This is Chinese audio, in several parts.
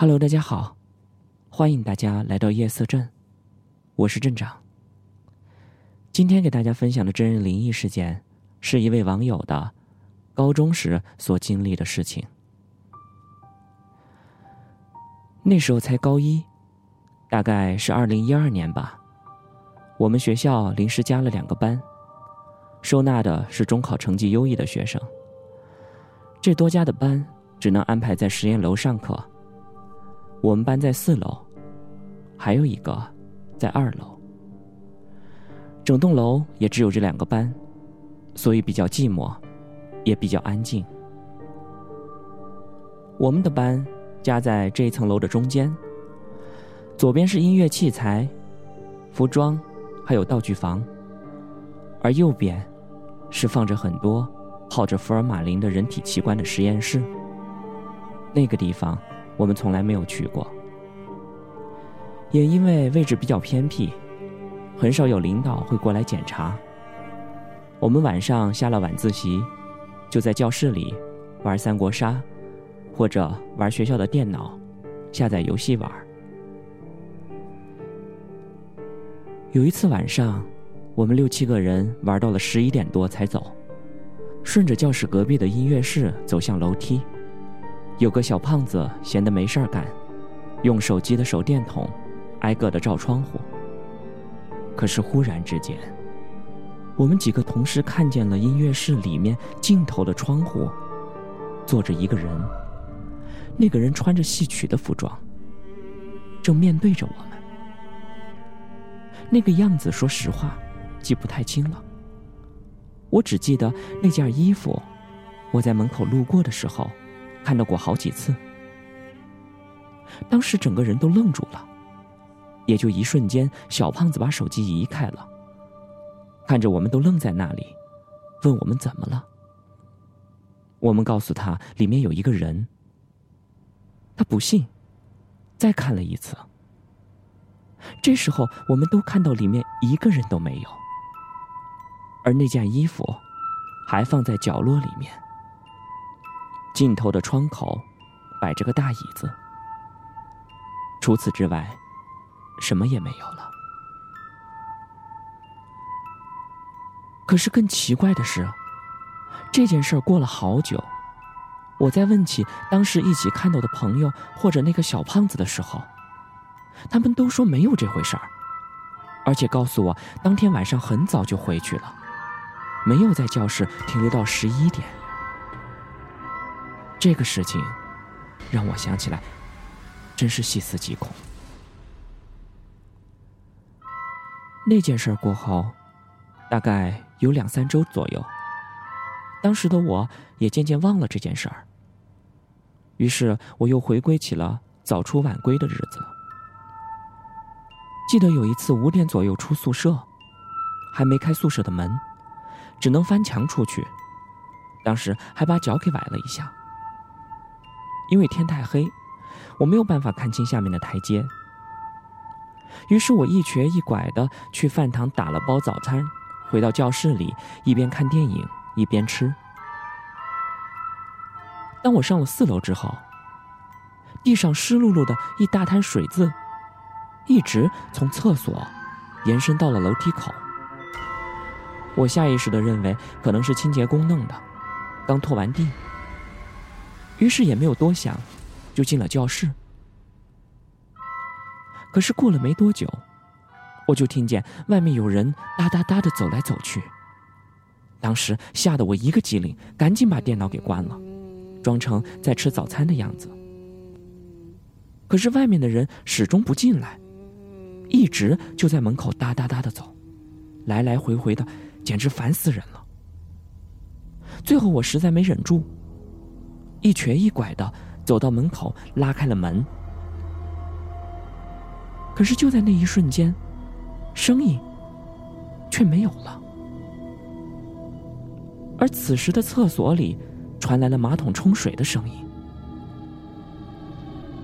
Hello，大家好，欢迎大家来到夜色镇，我是镇长。今天给大家分享的真人灵异事件，是一位网友的高中时所经历的事情。那时候才高一，大概是二零一二年吧。我们学校临时加了两个班，收纳的是中考成绩优异的学生。这多加的班只能安排在实验楼上课。我们班在四楼，还有一个在二楼。整栋楼也只有这两个班，所以比较寂寞，也比较安静。我们的班夹在这一层楼的中间，左边是音乐器材、服装，还有道具房，而右边是放着很多泡着福尔马林的人体器官的实验室。那个地方我们从来没有去过，也因为位置比较偏僻。很少有领导会过来检查。我们晚上下了晚自习，就在教室里玩三国杀，或者玩学校的电脑，下载游戏玩。有一次晚上，我们六七个人玩到了十一点多才走，顺着教室隔壁的音乐室走向楼梯，有个小胖子闲得没事儿干，用手机的手电筒挨个的照窗户。可是忽然之间，我们几个同时看见了音乐室里面尽头的窗户，坐着一个人。那个人穿着戏曲的服装，正面对着我们。那个样子，说实话，记不太清了。我只记得那件衣服，我在门口路过的时候，看到过好几次。当时整个人都愣住了。也就一瞬间，小胖子把手机移开了，看着我们都愣在那里，问我们怎么了。我们告诉他里面有一个人，他不信，再看了一次。这时候我们都看到里面一个人都没有，而那件衣服还放在角落里面，尽头的窗口摆着个大椅子，除此之外。什么也没有了。可是更奇怪的是，这件事儿过了好久，我在问起当时一起看到的朋友或者那个小胖子的时候，他们都说没有这回事儿，而且告诉我当天晚上很早就回去了，没有在教室停留到十一点。这个事情让我想起来，真是细思极恐。那件事过后，大概有两三周左右。当时的我也渐渐忘了这件事儿。于是我又回归起了早出晚归的日子。记得有一次五点左右出宿舍，还没开宿舍的门，只能翻墙出去。当时还把脚给崴了一下。因为天太黑，我没有办法看清下面的台阶。于是我一瘸一拐的去饭堂打了包早餐，回到教室里，一边看电影一边吃。当我上了四楼之后，地上湿漉漉的一大滩水渍，一直从厕所延伸到了楼梯口。我下意识的认为可能是清洁工弄的，刚拖完地，于是也没有多想，就进了教室。可是过了没多久，我就听见外面有人哒哒哒的走来走去。当时吓得我一个机灵，赶紧把电脑给关了，装成在吃早餐的样子。可是外面的人始终不进来，一直就在门口哒哒哒的走，来来回回的，简直烦死人了。最后我实在没忍住，一瘸一拐的走到门口，拉开了门。可是就在那一瞬间，声音却没有了。而此时的厕所里传来了马桶冲水的声音。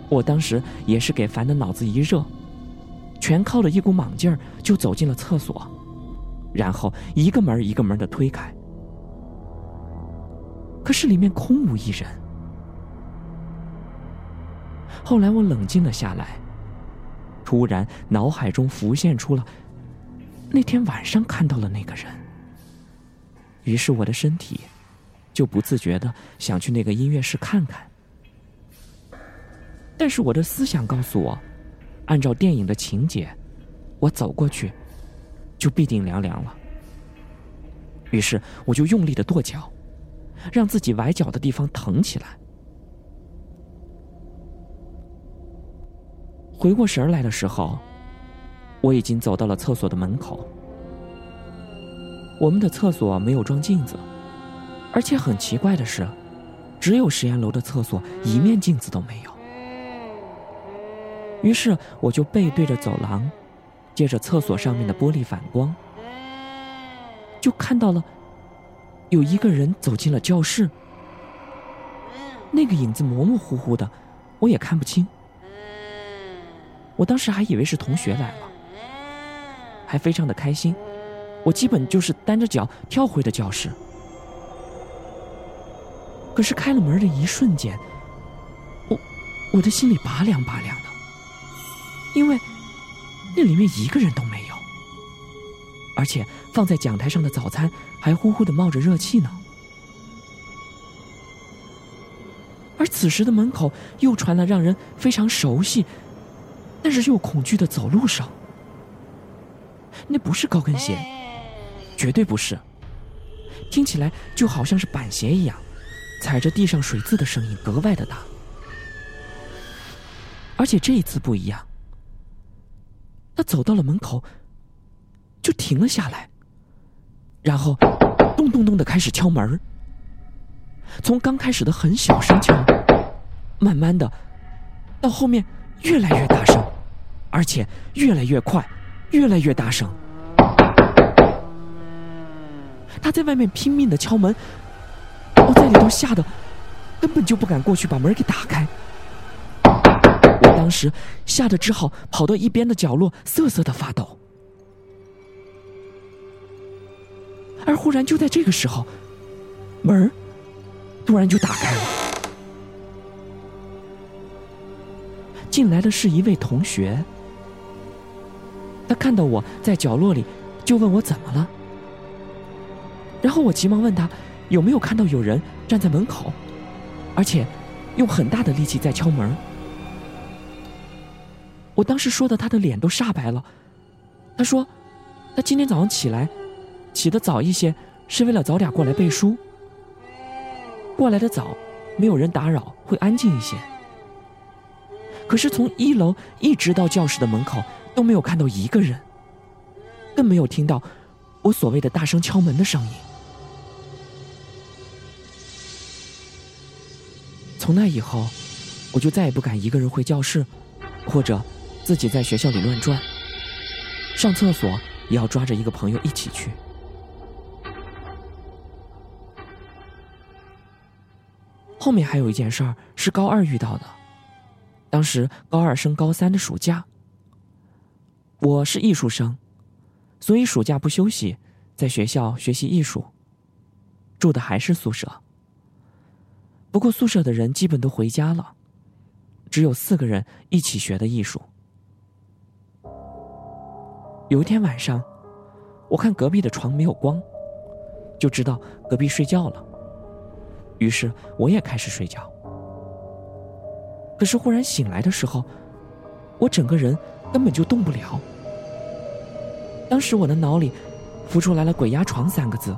我当时也是给烦的脑子一热，全靠着一股莽劲儿就走进了厕所，然后一个门一个门的推开。可是里面空无一人。后来我冷静了下来，突然脑海中浮现出了那天晚上看到了那个人。于是我的身体就不自觉的想去那个音乐室看看。但是我的思想告诉我，按照电影的情节，我走过去就必定凉凉了。于是我就用力的跺脚，让自己崴脚的地方疼起来。回过神来的时候，我已经走到了厕所的门口。我们的厕所没有装镜子，而且很奇怪的是，只有实验楼的厕所一面镜子都没有。于是我就背对着走廊，借着厕所上面的玻璃反光，就看到了有一个人走进了教室。那个影子模模糊糊的，我也看不清。我当时还以为是同学来了，还非常的开心。我基本就是单着脚跳回的教室。可是开了门的一瞬间，我我的心里拔凉拔凉的，因为那里面一个人都没有，而且放在讲台上的早餐还呼呼的冒着热气呢。而此时的门口又传来让人非常熟悉。但是又恐惧的走路声，那不是高跟鞋，绝对不是。听起来就好像是板鞋一样，踩着地上水渍的声音格外的大。而且这一次不一样，他走到了门口，就停了下来，然后咚咚咚的开始敲门从刚开始的很小声敲，慢慢的到后面越来越大声。而且越来越快，越来越大声。他在外面拼命的敲门，我在里头吓得根本就不敢过去把门给打开。我当时吓得只好跑到一边的角落瑟瑟的发抖。而忽然就在这个时候，门突然就打开了，进来的是一位同学。他看到我在角落里，就问我怎么了。然后我急忙问他有没有看到有人站在门口，而且用很大的力气在敲门。我当时说的，他的脸都煞白了。他说，他今天早上起来，起得早一些，是为了早点过来背书。过来的早，没有人打扰，会安静一些。可是从一楼一直到教室的门口。都没有看到一个人，更没有听到我所谓的大声敲门的声音。从那以后，我就再也不敢一个人回教室，或者自己在学校里乱转。上厕所也要抓着一个朋友一起去。后面还有一件事儿是高二遇到的，当时高二升高三的暑假。我是艺术生，所以暑假不休息，在学校学习艺术。住的还是宿舍，不过宿舍的人基本都回家了，只有四个人一起学的艺术。有一天晚上，我看隔壁的床没有光，就知道隔壁睡觉了，于是我也开始睡觉。可是忽然醒来的时候，我整个人。根本就动不了。当时我的脑里浮出来了“鬼压床”三个字，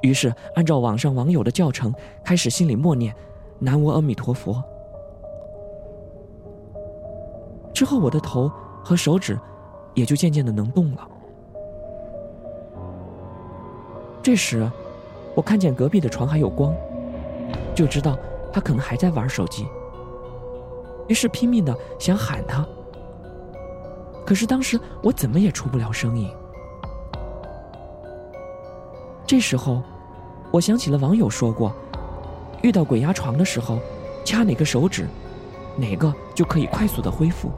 于是按照网上网友的教程，开始心里默念“南无阿弥陀佛”。之后，我的头和手指也就渐渐的能动了。这时，我看见隔壁的床还有光，就知道他可能还在玩手机，于是拼命的想喊他。可是当时我怎么也出不了声音。这时候，我想起了网友说过，遇到鬼压床的时候，掐哪个手指，哪个就可以快速的恢复。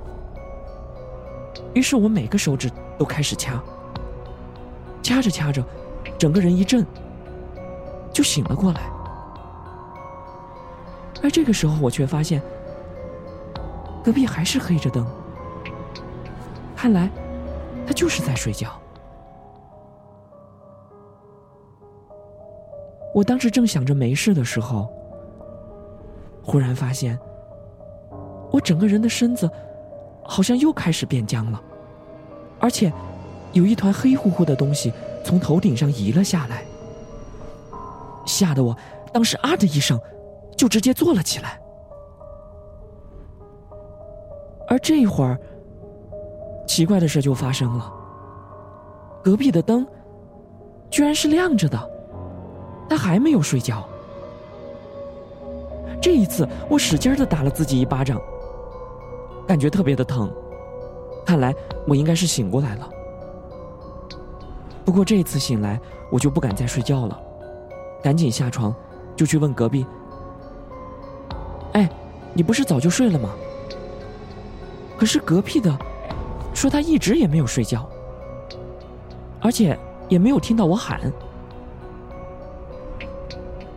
于是我每个手指都开始掐，掐着掐着，整个人一震，就醒了过来。而这个时候，我却发现，隔壁还是黑着灯，看来他就是在睡觉。我当时正想着没事的时候，忽然发现我整个人的身子好像又开始变僵了，而且有一团黑乎乎的东西从头顶上移了下来，吓得我当时啊的一声就直接坐了起来。而这会儿，奇怪的事就发生了，隔壁的灯居然是亮着的。他还没有睡觉。这一次，我使劲的打了自己一巴掌，感觉特别的疼。看来我应该是醒过来了。不过这一次醒来，我就不敢再睡觉了，赶紧下床，就去问隔壁：“哎，你不是早就睡了吗？”可是隔壁的说他一直也没有睡觉，而且也没有听到我喊。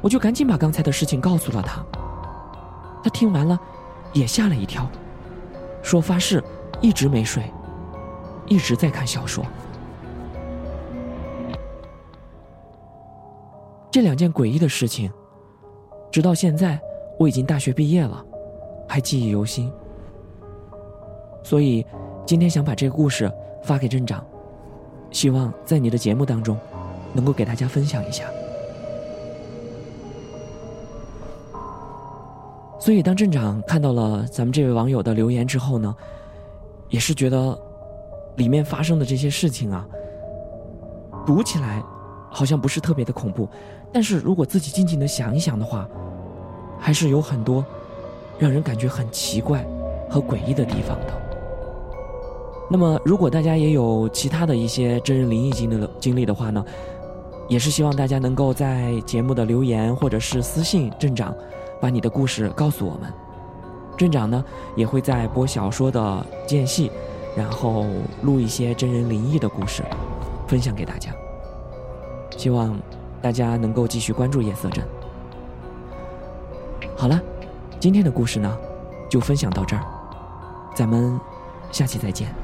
我就赶紧把刚才的事情告诉了他，他听完了，也吓了一跳，说发誓一直没睡，一直在看小说。这两件诡异的事情，直到现在我已经大学毕业了，还记忆犹新。所以今天想把这个故事发给镇长，希望在你的节目当中，能够给大家分享一下。所以，当镇长看到了咱们这位网友的留言之后呢，也是觉得里面发生的这些事情啊，读起来好像不是特别的恐怖，但是如果自己静静的想一想的话，还是有很多让人感觉很奇怪和诡异的地方的。那么，如果大家也有其他的一些真人灵异经历的经历的话呢，也是希望大家能够在节目的留言或者是私信镇长。把你的故事告诉我们，镇长呢也会在播小说的间隙，然后录一些真人灵异的故事，分享给大家。希望大家能够继续关注夜色镇。好了，今天的故事呢就分享到这儿，咱们下期再见。